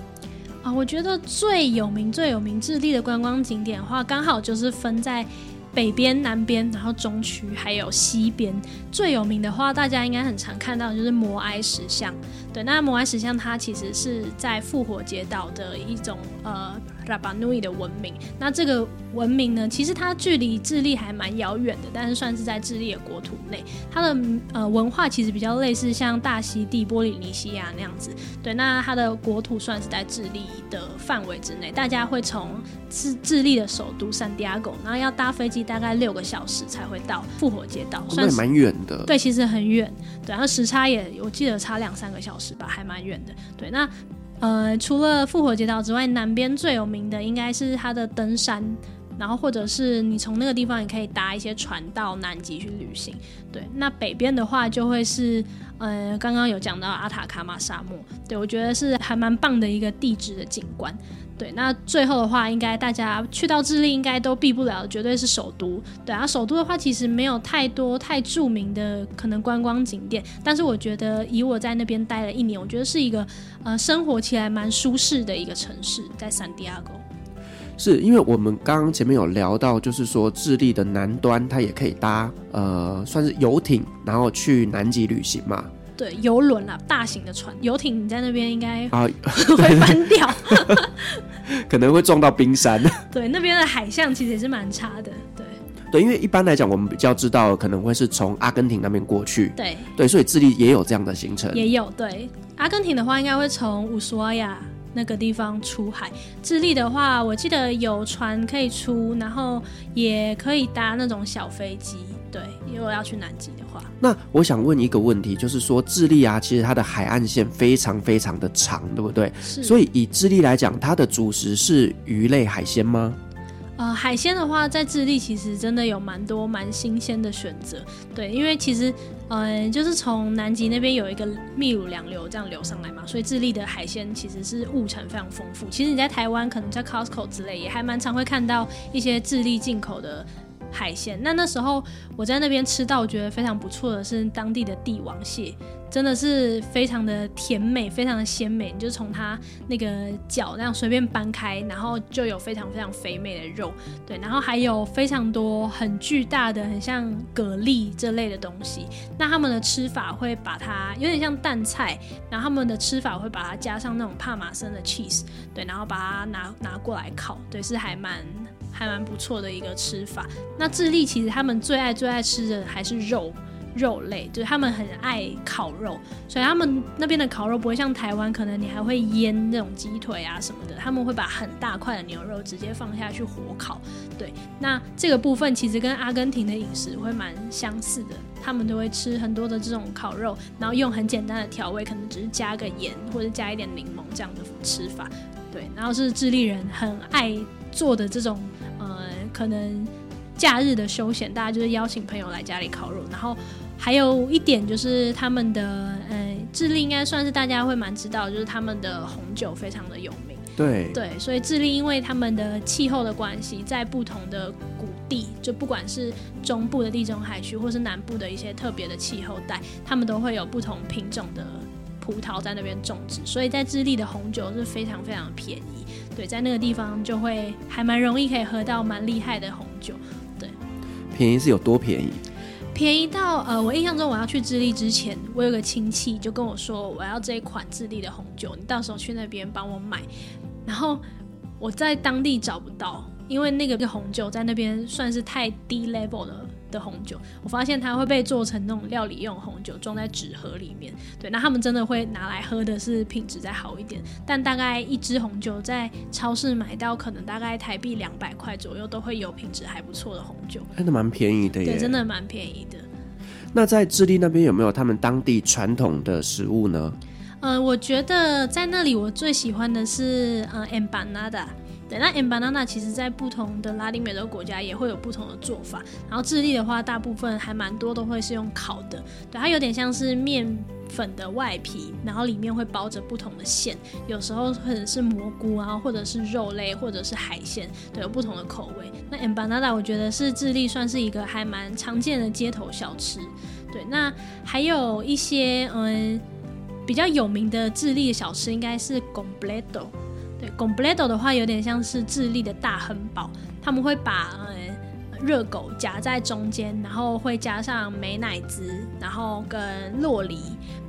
啊，我觉得最有名、最有名智利的观光景点的话，刚好就是分在。北边、南边，然后中区，还有西边。最有名的话，大家应该很常看到就是摩埃石像。对，那摩埃石像它其实是在复活节岛的一种呃。拉巴努伊的文明，那这个文明呢，其实它距离智利还蛮遥远的，但是算是在智利的国土内。它的呃文化其实比较类似像大溪地、波利尼西亚那样子。对，那它的国土算是在智利的范围之内。大家会从智智利的首都圣地亚哥，然后要搭飞机大概六个小时才会到复活街道，算是蛮远的。对，其实很远。对，然后时差也我记得差两三个小时吧，还蛮远的。对，那。呃，除了复活节岛之外，南边最有名的应该是它的登山，然后或者是你从那个地方也可以搭一些船到南极去旅行。对，那北边的话就会是，呃，刚刚有讲到阿塔卡马沙漠，对，我觉得是还蛮棒的一个地质的景观。对，那最后的话，应该大家去到智利应该都避不了，绝对是首都。对啊，首都的话其实没有太多太著名的可能观光景点，但是我觉得以我在那边待了一年，我觉得是一个呃生活起来蛮舒适的一个城市，在圣地亚哥。是因为我们刚刚前面有聊到，就是说智利的南端它也可以搭呃算是游艇，然后去南极旅行嘛。对，游轮啊，大型的船，游艇你在那边应该啊 会翻掉，可能会撞到冰山。对，那边的海象其实也是蛮差的。对，对，因为一般来讲，我们比较知道可能会是从阿根廷那边过去。对，对，所以智利也有这样的行程。也有，对，阿根廷的话应该会从乌苏阿亚那个地方出海。智利的话，我记得有船可以出，然后也可以搭那种小飞机。对，如果要去南极的话，那我想问一个问题，就是说智利啊，其实它的海岸线非常非常的长，对不对？是。所以以智利来讲，它的主食是鱼类海鲜吗？呃，海鲜的话，在智利其实真的有蛮多蛮新鲜的选择。对，因为其实，嗯、呃，就是从南极那边有一个秘鲁洋流这样流上来嘛，所以智利的海鲜其实是物产非常丰富。其实你在台湾可能在 Costco 之类，也还蛮常会看到一些智利进口的。海鲜。那那时候我在那边吃到，我觉得非常不错的是当地的帝王蟹。真的是非常的甜美，非常的鲜美。你就从它那个脚那样随便掰开，然后就有非常非常肥美的肉，对，然后还有非常多很巨大的，很像蛤蜊这类的东西。那他们的吃法会把它有点像淡菜，然后他们的吃法会把它加上那种帕玛森的 cheese，对，然后把它拿拿过来烤，对，是还蛮还蛮不错的一个吃法。那智利其实他们最爱最爱吃的还是肉。肉类就是他们很爱烤肉，所以他们那边的烤肉不会像台湾，可能你还会腌那种鸡腿啊什么的，他们会把很大块的牛肉直接放下去火烤。对，那这个部分其实跟阿根廷的饮食会蛮相似的，他们都会吃很多的这种烤肉，然后用很简单的调味，可能只是加个盐或者加一点柠檬这样的吃法。对，然后是智利人很爱做的这种，呃，可能假日的休闲，大家就是邀请朋友来家里烤肉，然后。还有一点就是他们的，呃，智利应该算是大家会蛮知道，就是他们的红酒非常的有名。对对，所以智利因为他们的气候的关系，在不同的谷地，就不管是中部的地中海区，或是南部的一些特别的气候带，他们都会有不同品种的葡萄在那边种植，所以在智利的红酒是非常非常便宜。对，在那个地方就会还蛮容易可以喝到蛮厉害的红酒。对，便宜是有多便宜？便宜到呃，我印象中我要去智利之前，我有个亲戚就跟我说，我要这一款智利的红酒，你到时候去那边帮我买。然后我在当地找不到，因为那个红酒在那边算是太低 level 的的红酒。我发现它会被做成那种料理用红酒，装在纸盒里面。对，那他们真的会拿来喝的是品质再好一点，但大概一支红酒在超市买到可能大概台币两百块左右，都会有品质还不错的红酒。真的蛮便宜的耶。对，真的蛮便宜的。那在智利那边有没有他们当地传统的食物呢？呃，我觉得在那里我最喜欢的是呃，empanada。那 empanada 其实在不同的拉丁美洲国家也会有不同的做法。然后智利的话，大部分还蛮多都会是用烤的。对，它有点像是面粉的外皮，然后里面会包着不同的馅，有时候可能是蘑菇啊，或者是肉类，或者是海鲜，对，有不同的口味。那 empanada 我觉得是智利算是一个还蛮常见的街头小吃。对，那还有一些嗯比较有名的智利的小吃，应该是 Gombledo。，completo 的话有点像是智利的大亨堡，他们会把呃热狗夹在中间，然后会加上美乃滋，然后跟洛梨，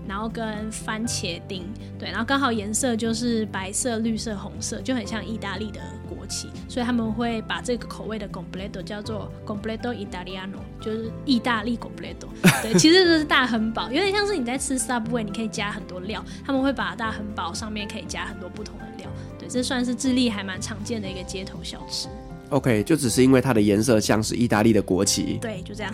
然后跟番茄丁，对，然后刚好颜色就是白色、绿色、红色，就很像意大利的国旗，所以他们会把这个口味的 completo 叫做 completo italiano，就是意大利 completo。对，其实这是大亨堡，有点像是你在吃 Subway，你可以加很多料，他们会把大亨堡上面可以加很多不同的。对，这算是智利还蛮常见的一个街头小吃。OK，就只是因为它的颜色像是意大利的国旗。对，就这样。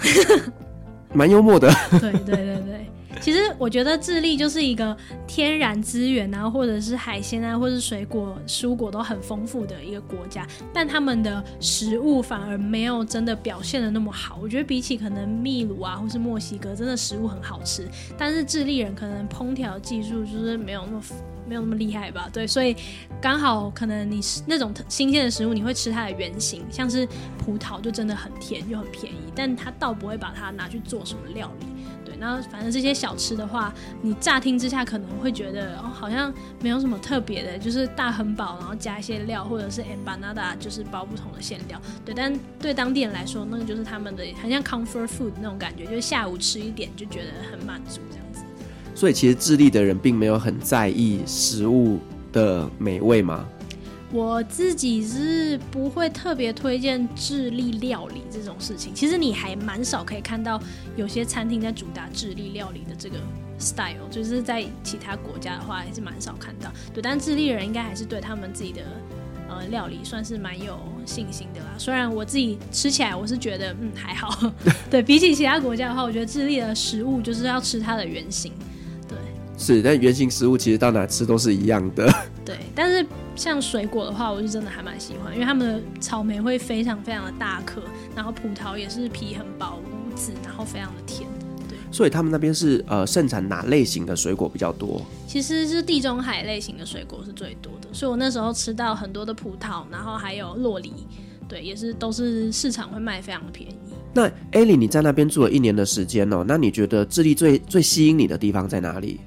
蛮幽默的。对对对对，其实我觉得智利就是一个天然资源啊，或者是海鲜啊，或者是水果、蔬果都很丰富的一个国家，但他们的食物反而没有真的表现的那么好。我觉得比起可能秘鲁啊，或是墨西哥，真的食物很好吃，但是智利人可能烹调技术就是没有那么。没有那么厉害吧？对，所以刚好可能你是那种新鲜的食物，你会吃它的原型，像是葡萄就真的很甜又很便宜，但它倒不会把它拿去做什么料理。对，然后反正这些小吃的话，你乍听之下可能会觉得哦，好像没有什么特别的，就是大亨堡，然后加一些料，或者是 empanada，就是包不同的馅料。对，但对当地人来说，那个就是他们的很像 comfort food 那种感觉，就是下午吃一点就觉得很满足这样。所以其实智利的人并没有很在意食物的美味吗？我自己是不会特别推荐智利料理这种事情。其实你还蛮少可以看到有些餐厅在主打智利料理的这个 style，就是在其他国家的话还是蛮少看到。对，但智利人应该还是对他们自己的呃料理算是蛮有信心的啦。虽然我自己吃起来我是觉得嗯还好，对，比起其他国家的话，我觉得智利的食物就是要吃它的原型。是，但原型食物其实到哪吃都是一样的。对，但是像水果的话，我是真的还蛮喜欢，因为他们的草莓会非常非常的大颗，然后葡萄也是皮很薄无籽，然后非常的甜。对，所以他们那边是呃盛产哪类型的水果比较多？其实是地中海类型的水果是最多的，所以我那时候吃到很多的葡萄，然后还有洛梨。对，也是都是市场会卖非常的便宜。那艾莉，你在那边住了一年的时间哦，那你觉得智利最最吸引你的地方在哪里？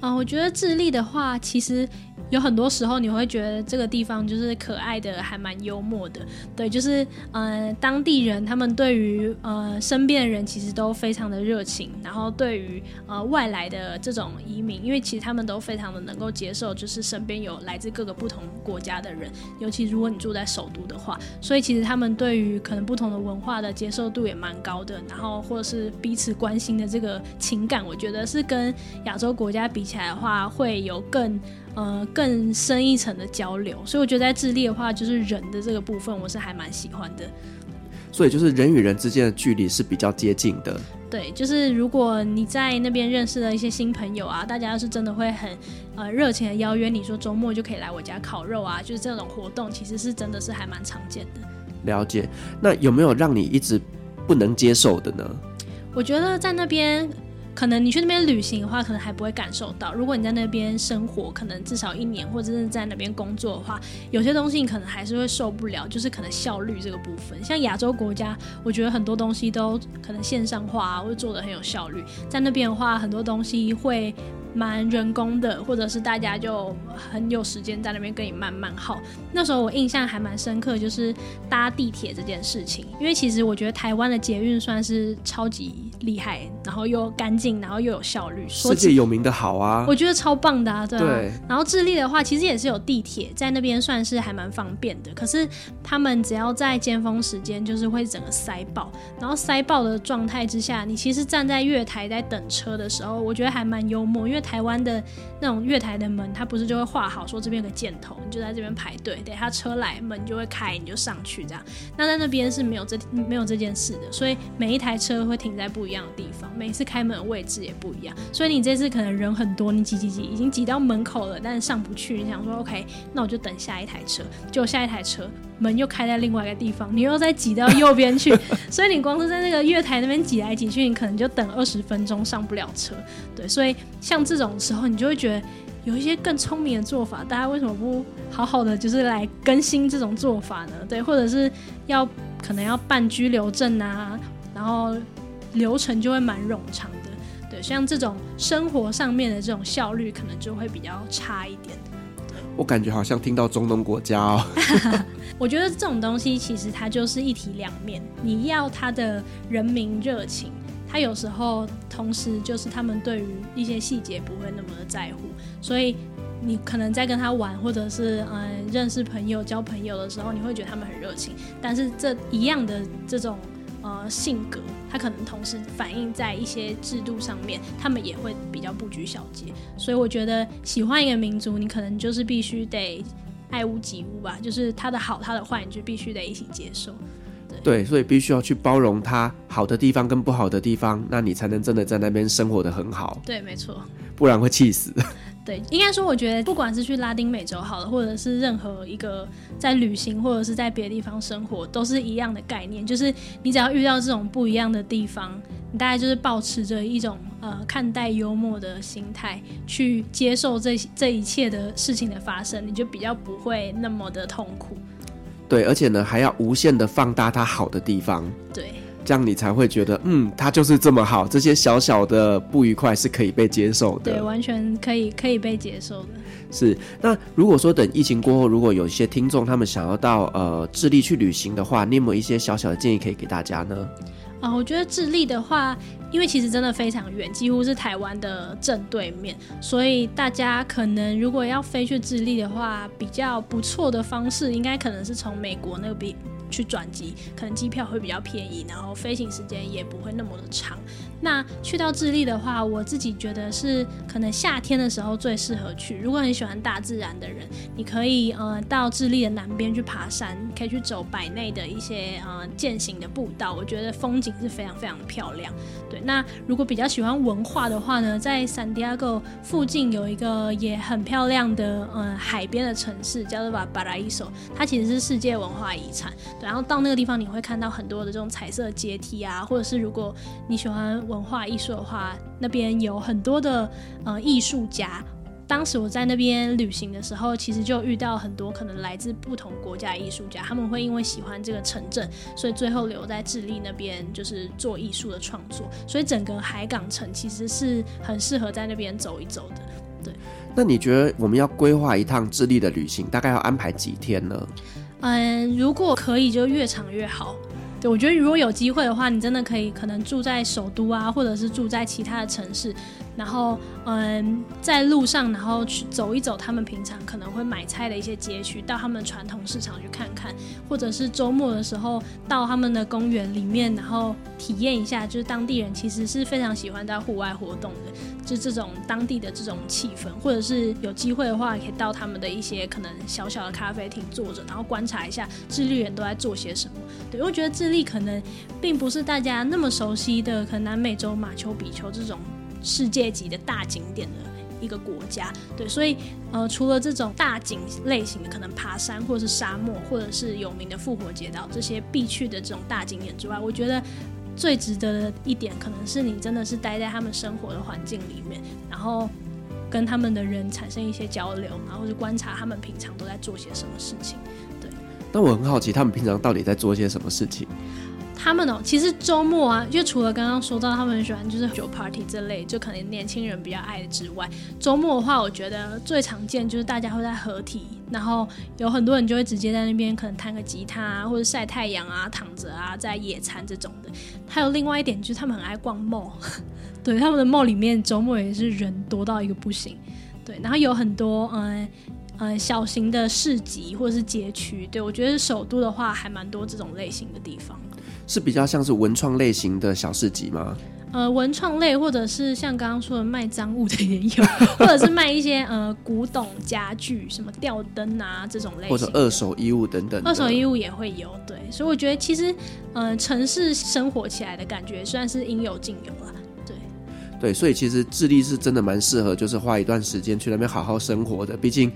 啊、我觉得智力的话，其实。有很多时候你会觉得这个地方就是可爱的，还蛮幽默的。对，就是呃当地人他们对于呃身边的人其实都非常的热情，然后对于呃外来的这种移民，因为其实他们都非常的能够接受，就是身边有来自各个不同国家的人，尤其如果你住在首都的话，所以其实他们对于可能不同的文化的接受度也蛮高的，然后或者是彼此关心的这个情感，我觉得是跟亚洲国家比起来的话，会有更。呃，更深一层的交流，所以我觉得在智利的话，就是人的这个部分，我是还蛮喜欢的。所以就是人与人之间的距离是比较接近的。对，就是如果你在那边认识了一些新朋友啊，大家是真的会很呃热情的邀约你说周末就可以来我家烤肉啊，就是这种活动，其实是真的是还蛮常见的。了解。那有没有让你一直不能接受的呢？我觉得在那边。可能你去那边旅行的话，可能还不会感受到。如果你在那边生活，可能至少一年，或者是在那边工作的话，有些东西你可能还是会受不了。就是可能效率这个部分，像亚洲国家，我觉得很多东西都可能线上化啊，或者做的很有效率。在那边的话，很多东西会。蛮人工的，或者是大家就很有时间在那边跟你慢慢耗。那时候我印象还蛮深刻，就是搭地铁这件事情。因为其实我觉得台湾的捷运算是超级厉害，然后又干净，然后又有效率，世界有名的好啊。我觉得超棒的啊，对啊。对。然后智利的话，其实也是有地铁在那边，算是还蛮方便的。可是他们只要在尖峰时间，就是会整个塞爆。然后塞爆的状态之下，你其实站在月台在等车的时候，我觉得还蛮幽默，因为。台湾的那种月台的门，它不是就会画好说这边有个箭头，你就在这边排队，等下车来门就会开，你就上去这样。那在那边是没有这没有这件事的，所以每一台车会停在不一样的地方，每次开门的位置也不一样。所以你这次可能人很多，你挤挤挤已经挤到门口了，但是上不去，你想说 OK，那我就等下一台车，就下一台车门又开在另外一个地方，你又再挤到右边去，所以你光是在那个月台那边挤来挤去，你可能就等二十分钟上不了车。对，所以像这。这种时候，你就会觉得有一些更聪明的做法，大家为什么不好好的就是来更新这种做法呢？对，或者是要可能要办居留证啊，然后流程就会蛮冗长的。对，像这种生活上面的这种效率，可能就会比较差一点。我感觉好像听到中东国家哦。我觉得这种东西其实它就是一体两面，你要他的人民热情。他有时候，同时就是他们对于一些细节不会那么的在乎，所以你可能在跟他玩，或者是嗯认识朋友、交朋友的时候，你会觉得他们很热情。但是这一样的这种呃性格，他可能同时反映在一些制度上面，他们也会比较不拘小节。所以我觉得喜欢一个民族，你可能就是必须得爱屋及乌吧，就是他的好、他的坏，你就必须得一起接受。对，所以必须要去包容它好的地方跟不好的地方，那你才能真的在那边生活的很好。对，没错，不然会气死。对，应该说，我觉得不管是去拉丁美洲好了，或者是任何一个在旅行或者是在别的地方生活，都是一样的概念，就是你只要遇到这种不一样的地方，你大概就是保持着一种呃看待幽默的心态去接受这这一切的事情的发生，你就比较不会那么的痛苦。对，而且呢，还要无限的放大它好的地方，对，这样你才会觉得，嗯，它就是这么好。这些小小的不愉快是可以被接受的，对，完全可以可以被接受的。是，那如果说等疫情过后，如果有一些听众他们想要到呃智利去旅行的话，你有没有一些小小的建议可以给大家呢？啊、我觉得智利的话。因为其实真的非常远，几乎是台湾的正对面，所以大家可能如果要飞去智利的话，比较不错的方式，应该可能是从美国那边去转机，可能机票会比较便宜，然后飞行时间也不会那么的长。那去到智利的话，我自己觉得是可能夏天的时候最适合去。如果你喜欢大自然的人，你可以呃到智利的南边去爬山，可以去走百内的一些呃健行的步道，我觉得风景是非常非常的漂亮。对，那如果比较喜欢文化的话呢，在圣地亚哥附近有一个也很漂亮的呃海边的城市，叫做巴巴拉伊索，它其实是世界文化遗产。对，然后到那个地方你会看到很多的这种彩色阶梯啊，或者是如果你喜欢。文化艺术的话，那边有很多的呃艺术家，当时我在那边旅行的时候，其实就遇到很多可能来自不同国家的艺术家，他们会因为喜欢这个城镇，所以最后留在智利那边就是做艺术的创作。所以整个海港城其实是很适合在那边走一走的。对，那你觉得我们要规划一趟智利的旅行，大概要安排几天呢？嗯，如果可以，就越长越好。对，我觉得如果有机会的话，你真的可以可能住在首都啊，或者是住在其他的城市。然后，嗯，在路上，然后去走一走他们平常可能会买菜的一些街区，到他们传统市场去看看，或者是周末的时候到他们的公园里面，然后体验一下，就是当地人其实是非常喜欢在户外活动的，就这种当地的这种气氛，或者是有机会的话，可以到他们的一些可能小小的咖啡厅坐着，然后观察一下智利人都在做些什么。对，我觉得智利可能并不是大家那么熟悉的，可能南美洲马丘比丘这种。世界级的大景点的一个国家，对，所以呃，除了这种大景类型的，可能爬山或者是沙漠，或者是有名的复活节岛这些必去的这种大景点之外，我觉得最值得的一点，可能是你真的是待在他们生活的环境里面，然后跟他们的人产生一些交流，然后去观察他们平常都在做些什么事情。对，那我很好奇，他们平常到底在做些什么事情？他们哦，其实周末啊，就除了刚刚说到他们很喜欢就是酒 party 这类，就可能年轻人比较爱的之外，周末的话，我觉得最常见就是大家会在合体，然后有很多人就会直接在那边可能弹个吉他啊，或者晒太阳啊，躺着啊，在野餐这种的。还有另外一点就是他们很爱逛 mall，对，他们的 mall 里面周末也是人多到一个不行，对，然后有很多嗯。呃，小型的市集或者是街区，对，我觉得首都的话还蛮多这种类型的地方，是比较像是文创类型的小市集吗？呃，文创类或者是像刚刚说的卖赃物的也有，或者是卖一些呃古董家具，什么吊灯啊这种类型，或者二手衣物等等，二手衣物也会有，对，所以我觉得其实呃城市生活起来的感觉算是应有尽有了，对，对，所以其实智利是真的蛮适合，就是花一段时间去那边好好生活的，毕竟。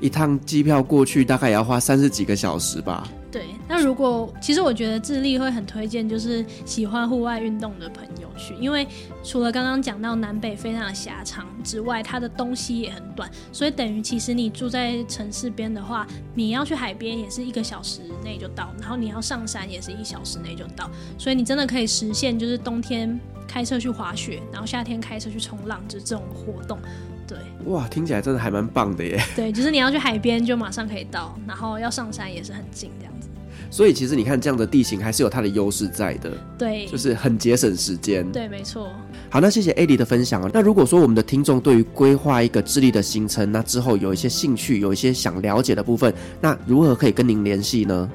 一趟机票过去大概也要花三十几个小时吧。对，那如果其实我觉得智利会很推荐，就是喜欢户外运动的朋友去，因为除了刚刚讲到南北非常的狭长之外，它的东西也很短，所以等于其实你住在城市边的话，你要去海边也是一个小时内就到，然后你要上山也是一小时内就到，所以你真的可以实现就是冬天开车去滑雪，然后夏天开车去冲浪，就这种活动。对，哇，听起来真的还蛮棒的耶。对，就是你要去海边就马上可以到，然后要上山也是很近这样子。所以其实你看这样的地形还是有它的优势在的。对，就是很节省时间。对，没错。好，那谢谢 Eddie 的分享啊。那如果说我们的听众对于规划一个智利的行程，那之后有一些兴趣，有一些想了解的部分，那如何可以跟您联系呢？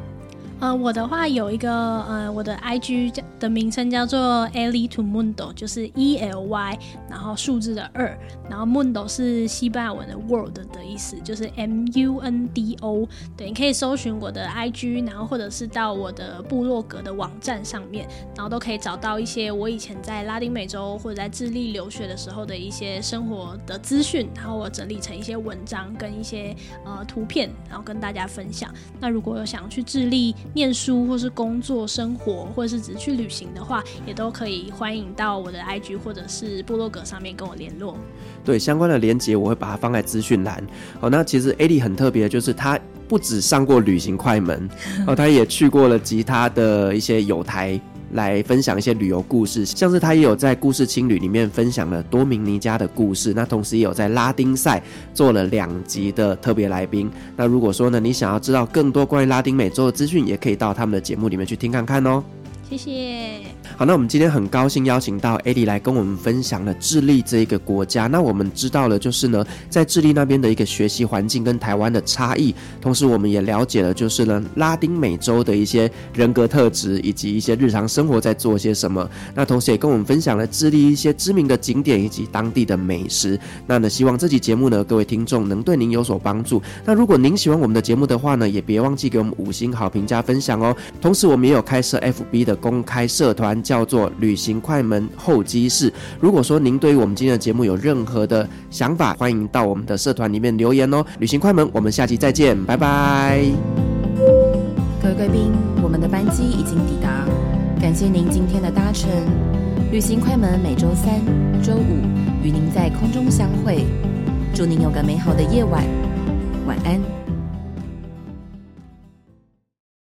呃，我的话有一个呃，我的 IG 叫的名称叫做 Ely to Mundo，就是 E L Y，然后数字的二，然后 Mundo 是西班牙文的 world 的意思，就是 M U N D O。对，你可以搜寻我的 IG，然后或者是到我的部落格的网站上面，然后都可以找到一些我以前在拉丁美洲或者在智利留学的时候的一些生活的资讯，然后我整理成一些文章跟一些呃图片，然后跟大家分享。那如果有想去智利，念书或是工作、生活，或者是只是去旅行的话，也都可以欢迎到我的 IG 或者是部落格上面跟我联络。对，相关的连接我会把它放在资讯栏。好，那其实 Eddie 很特别，就是他不止上过旅行快门，哦，他也去过了其他的一些友台。来分享一些旅游故事，像是他也有在故事青旅里面分享了多明尼加的故事，那同时也有在拉丁赛做了两集的特别来宾。那如果说呢，你想要知道更多关于拉丁美洲的资讯，也可以到他们的节目里面去听看看哦。谢谢。好，那我们今天很高兴邀请到 Adi 来跟我们分享了智利这一个国家。那我们知道了，就是呢，在智利那边的一个学习环境跟台湾的差异，同时我们也了解了，就是呢，拉丁美洲的一些人格特质以及一些日常生活在做些什么。那同时也跟我们分享了智利一些知名的景点以及当地的美食。那呢，希望这期节目呢，各位听众能对您有所帮助。那如果您喜欢我们的节目的话呢，也别忘记给我们五星好评加分享哦。同时，我们也有开设 FB 的公开社团。叫做旅行快门候机室。如果说您对于我们今天的节目有任何的想法，欢迎到我们的社团里面留言哦。旅行快门，我们下期再见，拜拜。各位贵宾，我们的班机已经抵达，感谢您今天的搭乘。旅行快门每周三、周五与您在空中相会。祝您有个美好的夜晚，晚安。